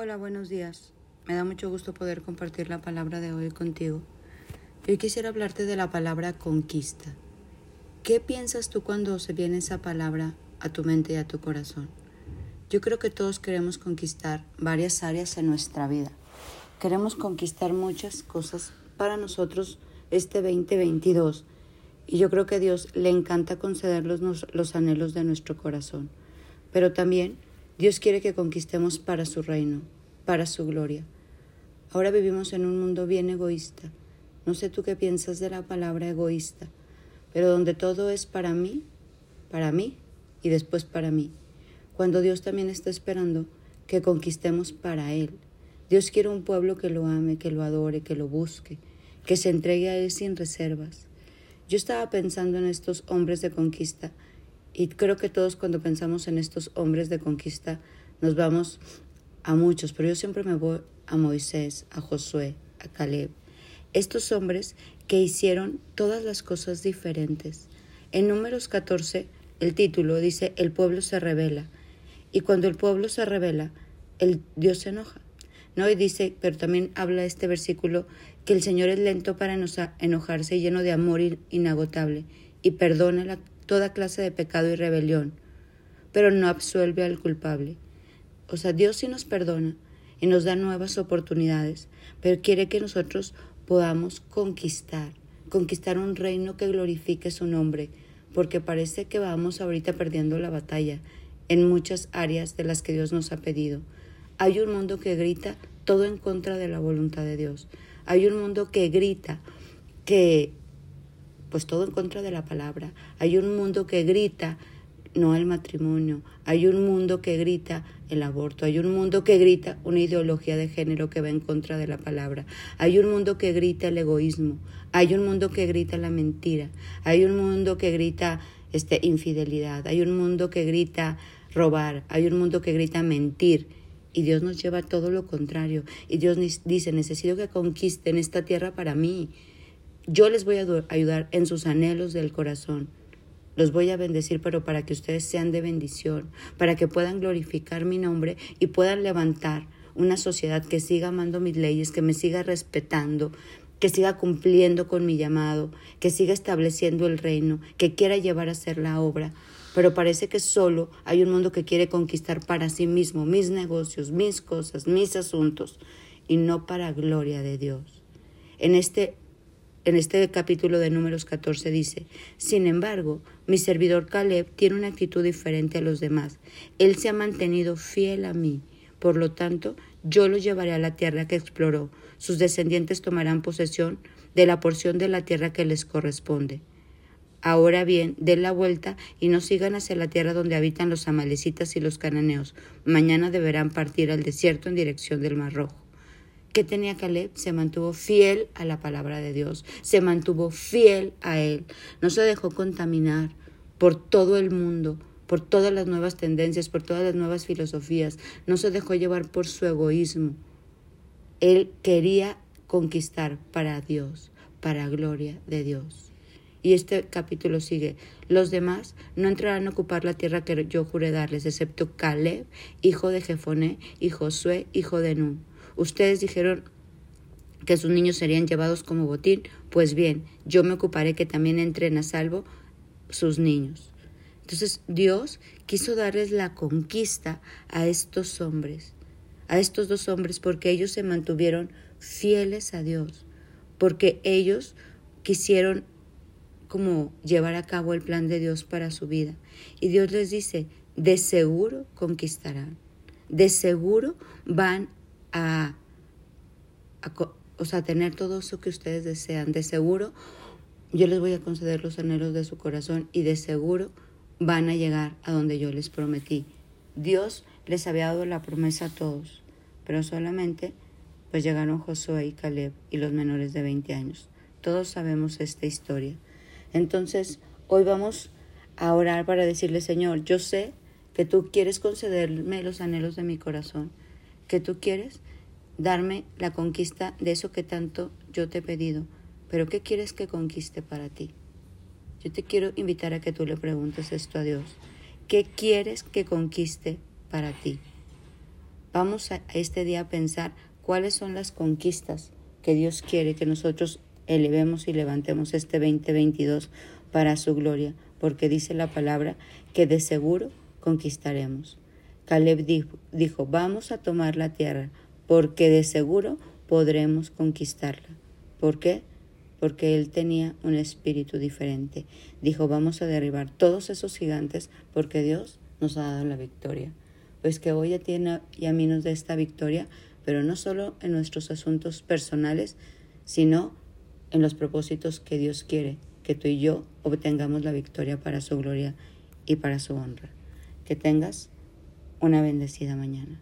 Hola, buenos días. Me da mucho gusto poder compartir la palabra de hoy contigo. Hoy quisiera hablarte de la palabra conquista. ¿Qué piensas tú cuando se viene esa palabra a tu mente y a tu corazón? Yo creo que todos queremos conquistar varias áreas en nuestra vida. Queremos conquistar muchas cosas para nosotros este 2022 y yo creo que a Dios le encanta concedernos los anhelos de nuestro corazón. Pero también Dios quiere que conquistemos para su reino, para su gloria. Ahora vivimos en un mundo bien egoísta. No sé tú qué piensas de la palabra egoísta, pero donde todo es para mí, para mí y después para mí. Cuando Dios también está esperando que conquistemos para Él. Dios quiere un pueblo que lo ame, que lo adore, que lo busque, que se entregue a Él sin reservas. Yo estaba pensando en estos hombres de conquista y creo que todos cuando pensamos en estos hombres de conquista nos vamos a muchos, pero yo siempre me voy a Moisés, a Josué, a Caleb. Estos hombres que hicieron todas las cosas diferentes. En números 14, el título dice, el pueblo se revela. Y cuando el pueblo se revela, el Dios se enoja. ¿No? Y dice, pero también habla este versículo, que el Señor es lento para enojarse y lleno de amor inagotable y perdona la toda clase de pecado y rebelión, pero no absuelve al culpable. O sea, Dios sí nos perdona y nos da nuevas oportunidades, pero quiere que nosotros podamos conquistar, conquistar un reino que glorifique su nombre, porque parece que vamos ahorita perdiendo la batalla en muchas áreas de las que Dios nos ha pedido. Hay un mundo que grita todo en contra de la voluntad de Dios. Hay un mundo que grita que pues todo en contra de la palabra. Hay un mundo que grita no el matrimonio, hay un mundo que grita el aborto, hay un mundo que grita una ideología de género que va en contra de la palabra, hay un mundo que grita el egoísmo, hay un mundo que grita la mentira, hay un mundo que grita este infidelidad, hay un mundo que grita robar, hay un mundo que grita mentir. Y Dios nos lleva a todo lo contrario. Y Dios dice, necesito que conquisten esta tierra para mí. Yo les voy a ayudar en sus anhelos del corazón. Los voy a bendecir, pero para que ustedes sean de bendición, para que puedan glorificar mi nombre y puedan levantar una sociedad que siga amando mis leyes, que me siga respetando, que siga cumpliendo con mi llamado, que siga estableciendo el reino, que quiera llevar a hacer la obra. Pero parece que solo hay un mundo que quiere conquistar para sí mismo mis negocios, mis cosas, mis asuntos, y no para gloria de Dios. En este en este capítulo de números 14 dice, Sin embargo, mi servidor Caleb tiene una actitud diferente a los demás. Él se ha mantenido fiel a mí. Por lo tanto, yo lo llevaré a la tierra que exploró. Sus descendientes tomarán posesión de la porción de la tierra que les corresponde. Ahora bien, den la vuelta y no sigan hacia la tierra donde habitan los amalecitas y los cananeos. Mañana deberán partir al desierto en dirección del Mar Rojo. ¿Qué tenía Caleb? Se mantuvo fiel a la palabra de Dios, se mantuvo fiel a Él, no se dejó contaminar por todo el mundo, por todas las nuevas tendencias, por todas las nuevas filosofías, no se dejó llevar por su egoísmo. Él quería conquistar para Dios, para gloria de Dios. Y este capítulo sigue. Los demás no entrarán a ocupar la tierra que yo juré darles, excepto Caleb, hijo de Jefoné, y Josué, hijo de Nun. Ustedes dijeron que sus niños serían llevados como botín, pues bien, yo me ocuparé que también entren a salvo sus niños. Entonces Dios quiso darles la conquista a estos hombres, a estos dos hombres, porque ellos se mantuvieron fieles a Dios, porque ellos quisieron como llevar a cabo el plan de Dios para su vida. Y Dios les dice, de seguro conquistarán, de seguro van a, o sea, tener todo eso que ustedes desean. De seguro, yo les voy a conceder los anhelos de su corazón y de seguro van a llegar a donde yo les prometí. Dios les había dado la promesa a todos, pero solamente pues llegaron Josué y Caleb y los menores de 20 años. Todos sabemos esta historia. Entonces, hoy vamos a orar para decirle, Señor, yo sé que tú quieres concederme los anhelos de mi corazón que tú quieres darme la conquista de eso que tanto yo te he pedido, pero ¿qué quieres que conquiste para ti? Yo te quiero invitar a que tú le preguntes esto a Dios. ¿Qué quieres que conquiste para ti? Vamos a este día a pensar cuáles son las conquistas que Dios quiere que nosotros elevemos y levantemos este 2022 para su gloria, porque dice la palabra que de seguro conquistaremos. Caleb dijo, vamos a tomar la tierra, porque de seguro podremos conquistarla. ¿Por qué? Porque él tenía un espíritu diferente. Dijo, vamos a derribar todos esos gigantes porque Dios nos ha dado la victoria. Pues que hoy ya tiene y a mí nos esta victoria, pero no solo en nuestros asuntos personales, sino en los propósitos que Dios quiere que tú y yo obtengamos la victoria para su gloria y para su honra. Que tengas una bendecida mañana.